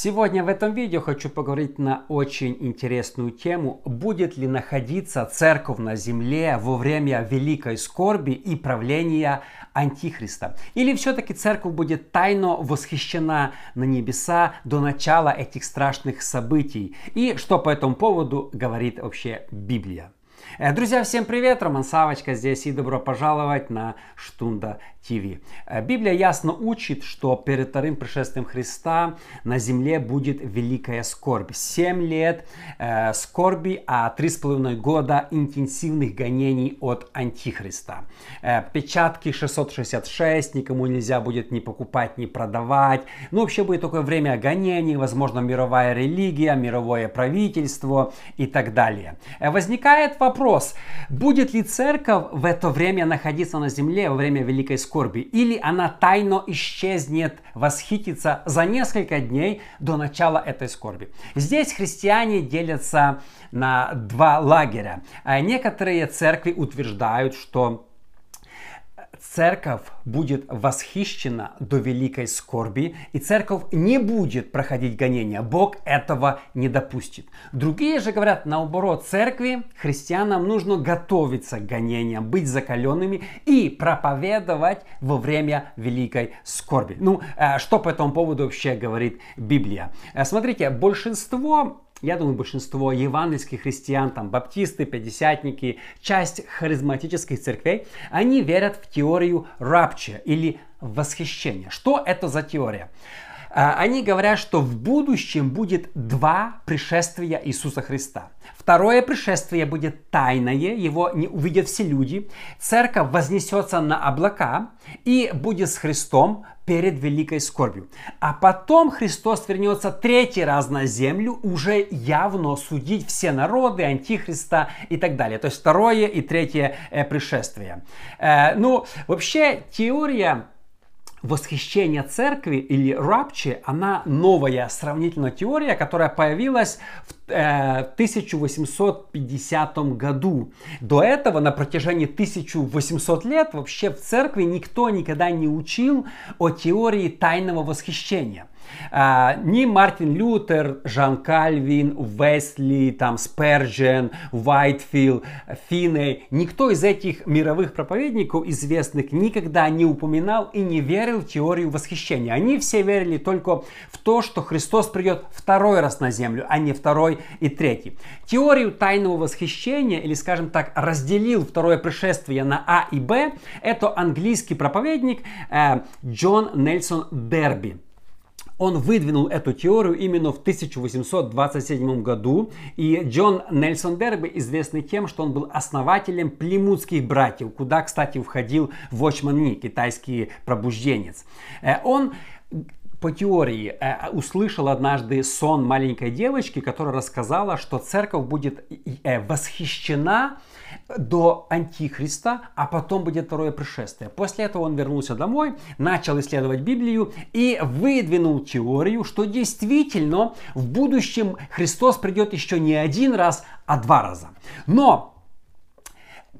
Сегодня в этом видео хочу поговорить на очень интересную тему. Будет ли находиться церковь на земле во время великой скорби и правления Антихриста? Или все-таки церковь будет тайно восхищена на небеса до начала этих страшных событий? И что по этому поводу говорит вообще Библия? Э, друзья, всем привет! Роман Савочка здесь и добро пожаловать на Штунда ТВ. Э, Библия ясно учит, что перед вторым пришествием Христа на земле будет великая скорбь. Семь лет э, скорби, а три с половиной года интенсивных гонений от Антихриста. Э, печатки 666, никому нельзя будет ни покупать, ни продавать. Ну, вообще будет такое время гонений, возможно, мировая религия, мировое правительство и так далее. Э, возникает вопрос, будет ли церковь в это время находиться на земле во время великой скорби? или она тайно исчезнет, восхитится за несколько дней до начала этой скорби. Здесь христиане делятся на два лагеря. Некоторые церкви утверждают, что церковь будет восхищена до великой скорби, и церковь не будет проходить гонения. Бог этого не допустит. Другие же говорят, наоборот, церкви, христианам нужно готовиться к гонениям, быть закаленными и проповедовать во время великой скорби. Ну, э, что по этому поводу вообще говорит Библия? Э, смотрите, большинство я думаю, большинство евангельских христиан, там, баптисты, пятидесятники, часть харизматических церквей, они верят в теорию рапча или восхищения. Что это за теория? А, они говорят, что в будущем будет два пришествия Иисуса Христа. Второе пришествие будет тайное, его не увидят все люди. Церковь вознесется на облака и будет с Христом перед великой скорбью. А потом Христос вернется третий раз на землю, уже явно судить все народы, антихриста и так далее. То есть второе и третье э, пришествие. Э, ну, вообще теория восхищение церкви или рапчи, она новая сравнительная теория, которая появилась в э, 1850 году. До этого на протяжении 1800 лет вообще в церкви никто никогда не учил о теории тайного восхищения. А, ни Мартин Лютер, Жан Кальвин, Весли, там Сперджен, Уайтфилд, Финней, никто из этих мировых проповедников известных никогда не упоминал и не верил в теорию восхищения. Они все верили только в то, что Христос придет второй раз на землю, а не второй и третий. Теорию тайного восхищения, или скажем так, разделил второе пришествие на А и Б, это английский проповедник э, Джон Нельсон Дерби. Он выдвинул эту теорию именно в 1827 году. И Джон Нельсон Дерби известный тем, что он был основателем плимутских братьев, куда, кстати, входил Вочман Ни, китайский пробужденец. Э, он по теории э, услышал однажды сон маленькой девочки, которая рассказала, что церковь будет э, восхищена до Антихриста, а потом будет второе пришествие. После этого он вернулся домой, начал исследовать Библию и выдвинул теорию, что действительно в будущем Христос придет еще не один раз, а два раза. Но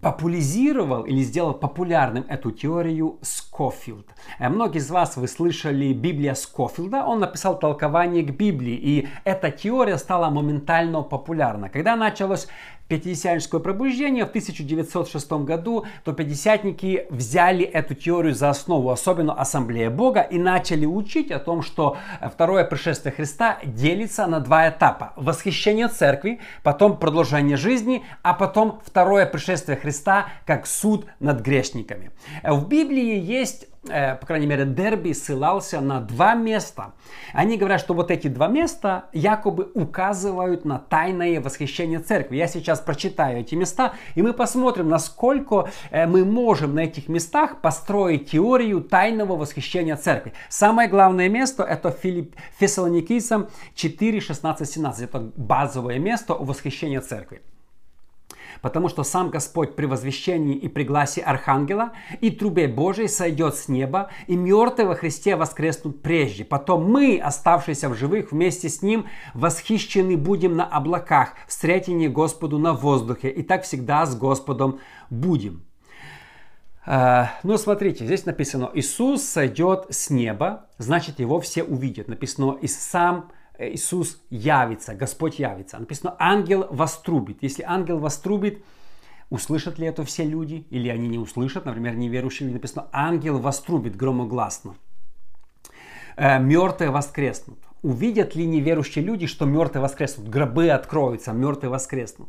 популяризировал или сделал популярным эту теорию Скофилд. Э, многие из вас вы слышали Библия Скофилда, он написал толкование к Библии, и эта теория стала моментально популярна. Когда началось пятидесятническое пробуждение в 1906 году, то пятидесятники взяли эту теорию за основу, особенно Ассамблея Бога, и начали учить о том, что второе пришествие Христа делится на два этапа. Восхищение церкви, потом продолжение жизни, а потом второе пришествие Христа как суд над грешниками. В Библии есть Э, по крайней мере, Дерби ссылался на два места. Они говорят, что вот эти два места якобы указывают на тайное восхищение церкви. Я сейчас прочитаю эти места, и мы посмотрим, насколько э, мы можем на этих местах построить теорию тайного восхищения церкви. Самое главное место это Филипп Фессалоникийцам 4, 16, 17. Это базовое место восхищения церкви. Потому что сам Господь при возвещении и при гласе Архангела и трубе Божией сойдет с неба, и мертвые во Христе воскреснут прежде. Потом мы, оставшиеся в живых, вместе с Ним восхищены будем на облаках, встретение Господу на воздухе, и так всегда с Господом будем. Uh, ну, смотрите, здесь написано, Иисус сойдет с неба, значит, его все увидят. Написано, и сам Иисус явится, Господь явится. Написано, ангел вострубит. Если ангел вострубит, услышат ли это все люди или они не услышат, например, неверующие написано, ангел вострубит громогласно. Э, мертвые воскреснут. Увидят ли неверующие люди, что мертвые воскреснут? Гробы откроются, мертвые воскреснут.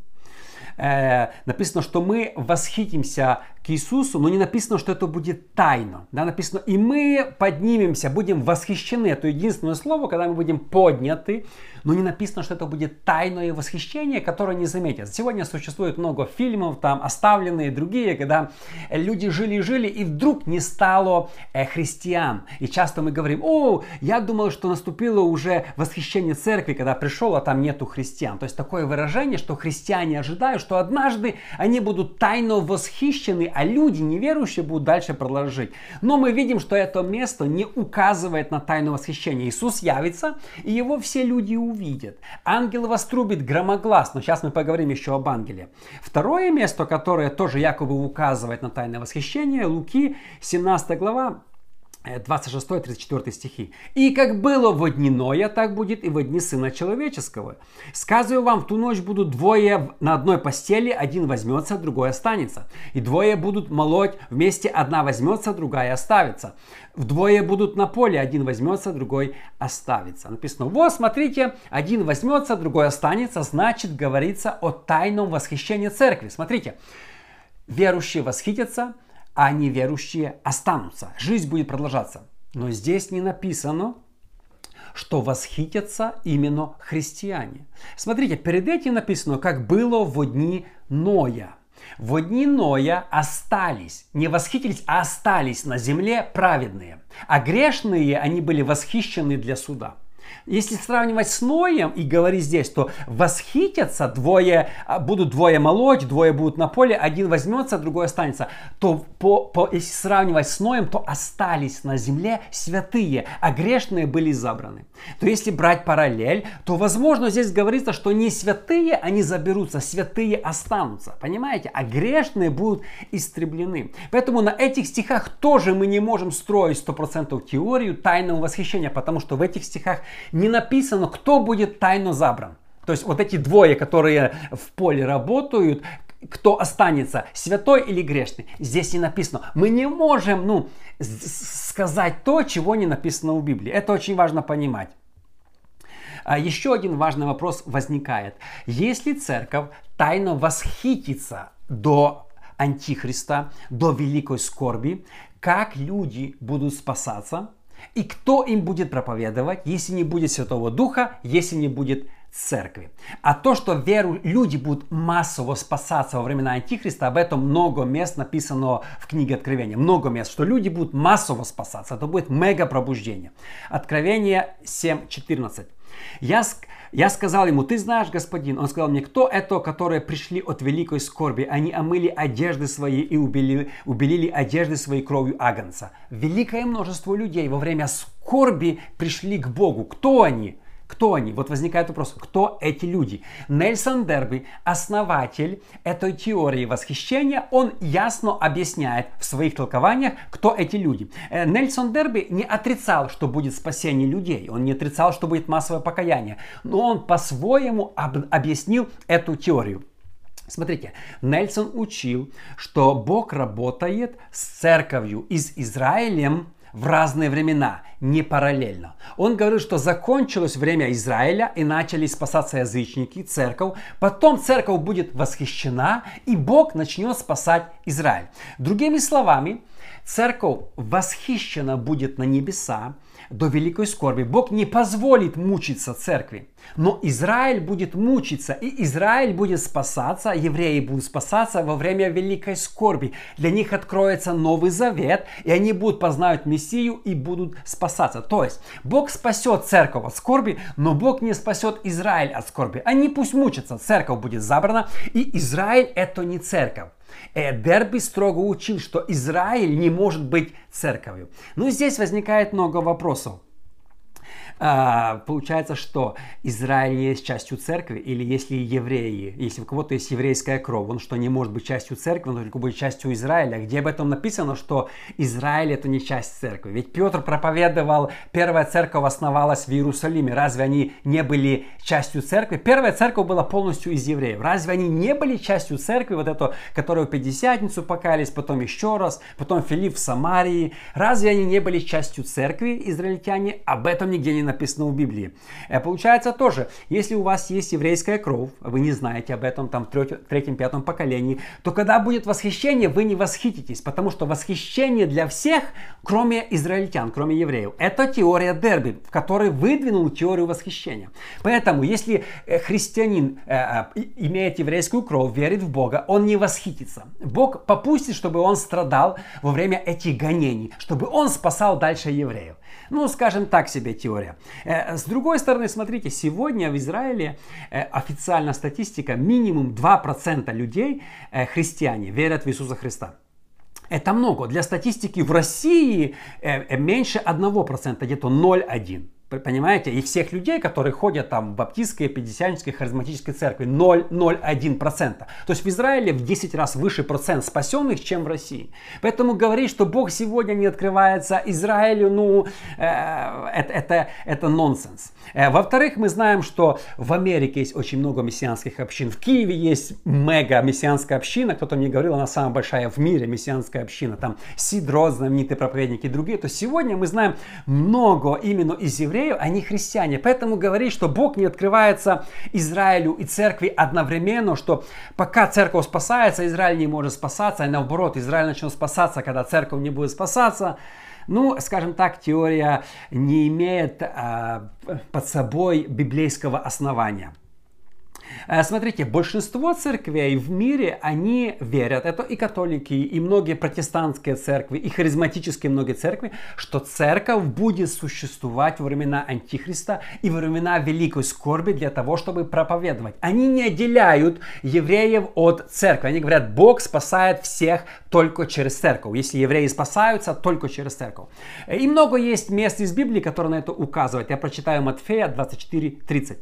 Э, написано, что мы восхитимся Иисусу, но не написано, что это будет тайно. Да, написано, и мы поднимемся, будем восхищены. Это единственное слово, когда мы будем подняты, но не написано, что это будет тайное восхищение, которое не заметят. Сегодня существует много фильмов, там оставленные другие, когда люди жили-жили, и вдруг не стало э, христиан. И часто мы говорим, о, я думал, что наступило уже восхищение церкви, когда пришел, а там нету христиан. То есть такое выражение, что христиане ожидают, что однажды они будут тайно восхищены, а люди неверующие будут дальше продолжить. Но мы видим, что это место не указывает на тайное восхищение. Иисус явится, и его все люди увидят. Ангел вострубит громогласно. Сейчас мы поговорим еще об ангеле. Второе место, которое тоже якобы указывает на тайное восхищение, Луки, 17 глава, 26-34 э, стихи. «И как было во дни Ноя, так будет и во дни Сына Человеческого. Сказываю вам, в ту ночь будут двое на одной постели, один возьмется, другой останется. И двое будут молоть вместе, одна возьмется, другая оставится. Вдвое будут на поле, один возьмется, другой оставится». Написано, вот, смотрите, один возьмется, другой останется, значит, говорится о тайном восхищении церкви. Смотрите, верующие восхитятся – а неверующие останутся. Жизнь будет продолжаться. Но здесь не написано, что восхитятся именно христиане. Смотрите, перед этим написано, как было в дни Ноя. В дни Ноя остались, не восхитились, а остались на земле праведные. А грешные, они были восхищены для суда. Если сравнивать с Ноем и говорить здесь, то восхитятся двое, а, будут двое молоть, двое будут на поле, один возьмется, другой останется. То по, по, если сравнивать с Ноем, то остались на земле святые, а грешные были забраны. То если брать параллель, то возможно здесь говорится, что не святые они заберутся, святые останутся. Понимаете? А грешные будут истреблены. Поэтому на этих стихах тоже мы не можем строить 100% теорию тайного восхищения, потому что в этих стихах не написано, кто будет тайно забран. То есть вот эти двое, которые в поле работают, кто останется, святой или грешный, здесь не написано. Мы не можем ну, сказать то, чего не написано в Библии. Это очень важно понимать. А еще один важный вопрос возникает. Если церковь тайно восхитится до Антихриста, до великой скорби, как люди будут спасаться, и кто им будет проповедовать, если не будет Святого Духа, если не будет церкви. А то, что веру, люди будут массово спасаться во времена Антихриста, об этом много мест написано в книге Откровения. Много мест, что люди будут массово спасаться. Это будет мега пробуждение. Откровение 7.14. Я, я сказал ему, ты знаешь, господин. Он сказал мне, кто это, которые пришли от великой скорби? Они омыли одежды свои и убелили, убелили одежды своей кровью агнца. Великое множество людей во время скорби пришли к Богу. Кто они? Кто они? Вот возникает вопрос, кто эти люди? Нельсон Дерби, основатель этой теории восхищения, он ясно объясняет в своих толкованиях, кто эти люди. Э, Нельсон Дерби не отрицал, что будет спасение людей, он не отрицал, что будет массовое покаяние, но он по-своему об- объяснил эту теорию. Смотрите, Нельсон учил, что Бог работает с церковью и с Израилем в разные времена, не параллельно. Он говорил, что закончилось время Израиля и начали спасаться язычники, церковь. Потом церковь будет восхищена и Бог начнет спасать Израиль. Другими словами, церковь восхищена будет на небеса, до великой скорби. Бог не позволит мучиться церкви. Но Израиль будет мучиться, и Израиль будет спасаться, евреи будут спасаться во время великой скорби. Для них откроется Новый Завет, и они будут познать Мессию и будут спасаться. То есть Бог спасет церковь от скорби, но Бог не спасет Израиль от скорби. Они пусть мучатся, церковь будет забрана, и Израиль это не церковь. Дерби строго учил, что Израиль не может быть церковью. Но здесь возникает много вопросов. А, получается, что Израиль есть частью церкви, или если евреи, если у кого-то есть еврейская кровь, он что, не может быть частью церкви, он только будет частью Израиля. Где об этом написано, что Израиль это не часть церкви? Ведь Петр проповедовал, первая церковь основалась в Иерусалиме. Разве они не были частью церкви? Первая церковь была полностью из евреев. Разве они не были частью церкви, вот эту, которую Пятидесятницу покались, потом еще раз, потом Филипп в Самарии? Разве они не были частью церкви, израильтяне? Об этом нигде не написано в Библии. Э, получается тоже, если у вас есть еврейская кровь, вы не знаете об этом там в третьем-пятом поколении, то когда будет восхищение, вы не восхититесь, потому что восхищение для всех, кроме израильтян, кроме евреев, это теория Дерби, в которой выдвинул теорию восхищения. Поэтому, если э, христианин э, имеет еврейскую кровь, верит в Бога, он не восхитится. Бог попустит, чтобы он страдал во время этих гонений, чтобы он спасал дальше евреев. Ну, скажем так себе теория. Э, с другой стороны, смотрите, сегодня в Израиле э, официальная статистика, минимум 2% людей, э, христиане, верят в Иисуса Христа. Это много. Для статистики в России меньше 1%, где-то 0,1%. Понимаете? И всех людей, которые ходят там в баптистской, пятидесятнической, харизматической церкви, 0,01%. То есть в Израиле в 10 раз выше процент спасенных, чем в России. Поэтому говорить, что Бог сегодня не открывается Израилю, ну, э, это, это, это нонсенс. Э, во-вторых, мы знаем, что в Америке есть очень много мессианских общин. В Киеве есть мега мессианская община. Кто-то мне говорил, она самая большая в мире мессианская община. Там Сидро, знаменитые проповедники и другие. То сегодня мы знаем много именно из евреев, евреев, они христиане. Поэтому говорить, что Бог не открывается Израилю и церкви одновременно, что пока церковь спасается, Израиль не может спасаться, и наоборот, Израиль начнет спасаться, когда церковь не будет спасаться, ну, скажем так, теория не имеет а, под собой библейского основания. Э, смотрите, большинство церквей в мире, они верят, это и католики, и многие протестантские церкви, и харизматические многие церкви, что церковь будет существовать во времена Антихриста и во времена Великой Скорби для того, чтобы проповедовать. Они не отделяют евреев от церкви. Они говорят, Бог спасает всех только через церковь. Если евреи спасаются, только через церковь. И много есть мест из Библии, которые на это указывают. Я прочитаю Матфея 24, 30.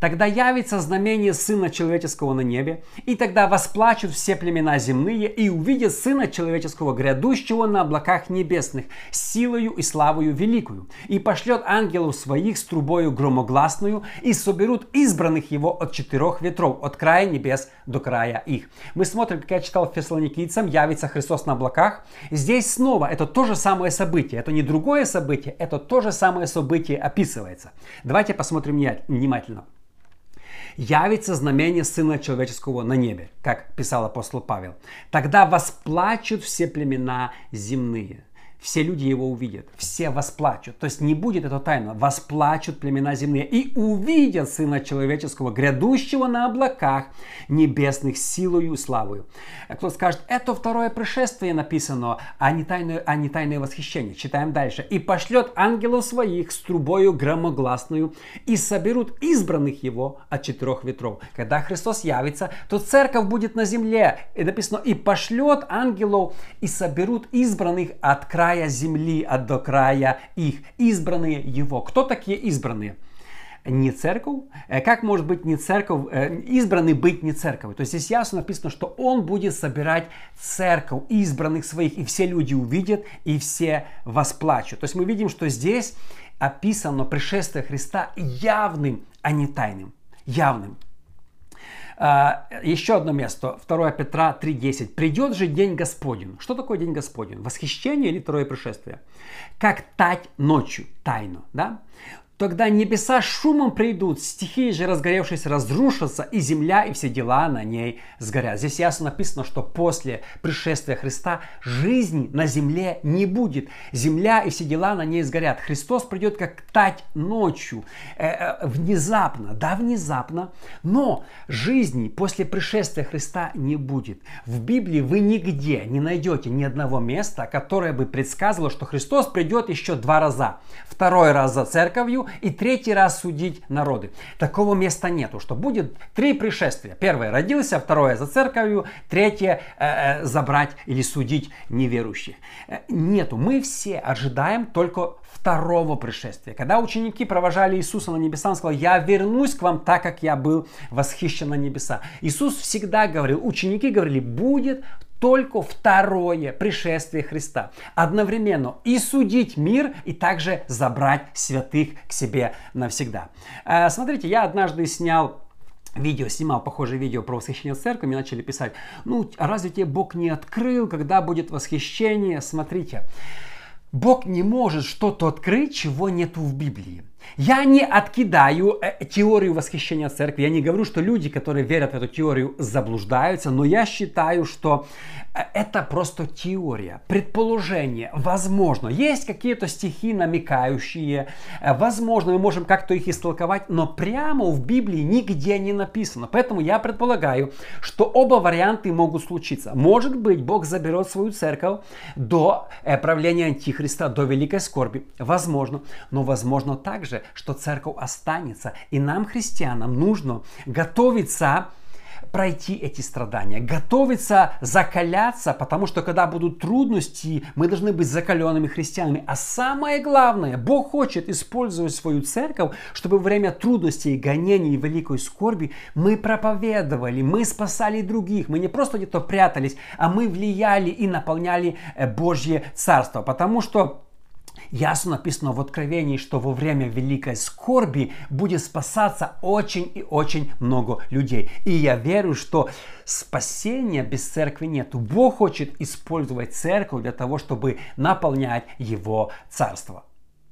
Тогда явится знамение Сына Человеческого на небе, и тогда восплачут все племена земные, и увидят Сына Человеческого грядущего на облаках небесных, силою и славою великую, и пошлет ангелов своих с трубою громогласную, и соберут избранных его от четырех ветров, от края небес до края их. Мы смотрим, как я читал Фессалоникийцам, явится Христос на облаках. Здесь снова это то же самое событие, это не другое событие, это то же самое событие описывается. Давайте посмотрим внимательно явится знамение Сына Человеческого на небе, как писал апостол Павел. Тогда восплачут все племена земные все люди его увидят, все восплачут. То есть не будет это тайна, восплачут племена земные и увидят Сына Человеческого, грядущего на облаках небесных силою и славою. Кто скажет, это второе пришествие написано, а не тайное, а не тайное восхищение. Читаем дальше. «И пошлет ангелов своих с трубою громогласную, и соберут избранных его от четырех ветров». Когда Христос явится, то церковь будет на земле. И написано, «И пошлет ангелов, и соберут избранных от края края земли, а до края их. Избранные его. Кто такие избранные? не церковь. Э, как может быть не церковь, э, избранный быть не церковь? То есть здесь ясно написано, что он будет собирать церковь избранных своих, и все люди увидят, и все восплачут. То есть мы видим, что здесь описано пришествие Христа явным, а не тайным. Явным. А, еще одно место, 2 Петра 3.10. «Придет же день Господень». Что такое день Господень? Восхищение или второе пришествие? Как тать ночью, тайну. Да? Тогда небеса шумом придут, стихии же разгоревшись разрушатся, и земля, и все дела на ней сгорят. Здесь ясно написано, что после пришествия Христа жизни на земле не будет. Земля и все дела на ней сгорят. Христос придет как тать ночью, э, э, внезапно, да, внезапно, но жизни после пришествия Христа не будет. В Библии вы нигде не найдете ни одного места, которое бы предсказывало, что Христос придет еще два раза. Второй раз за церковью, и третий раз судить народы. Такого места нету, что будет три пришествия. Первое родился, второе за церковью, третье э, э, забрать или судить неверующих. Э, нету. Мы все ожидаем только второго пришествия. Когда ученики провожали Иисуса на небеса, он сказал, я вернусь к вам так, как я был восхищен на небеса. Иисус всегда говорил, ученики говорили, будет только второе пришествие Христа. Одновременно и судить мир, и также забрать святых к себе навсегда. Э, смотрите, я однажды снял видео, снимал похожее видео про восхищение церкви, мне начали писать, ну, разве тебе Бог не открыл, когда будет восхищение? Смотрите, Бог не может что-то открыть, чего нету в Библии. Я не откидаю э, теорию восхищения церкви. Я не говорю, что люди, которые верят в эту теорию, заблуждаются, но я считаю, что э, это просто теория, предположение. Возможно, есть какие-то стихи намекающие, э, возможно, мы можем как-то их истолковать, но прямо в Библии нигде не написано. Поэтому я предполагаю, что оба варианты могут случиться. Может быть, Бог заберет свою церковь до правления Антихриста, до великой скорби. Возможно. Но возможно также, также, что церковь останется. И нам, христианам, нужно готовиться пройти эти страдания, готовиться закаляться, потому что когда будут трудности, мы должны быть закаленными христианами. А самое главное, Бог хочет использовать свою церковь, чтобы во время трудностей, гонений и великой скорби мы проповедовали, мы спасали других, мы не просто где-то прятались, а мы влияли и наполняли э, Божье Царство. Потому что Ясно написано в Откровении, что во время великой скорби будет спасаться очень и очень много людей. И я верю, что спасения без церкви нет. Бог хочет использовать церковь для того, чтобы наполнять его царство.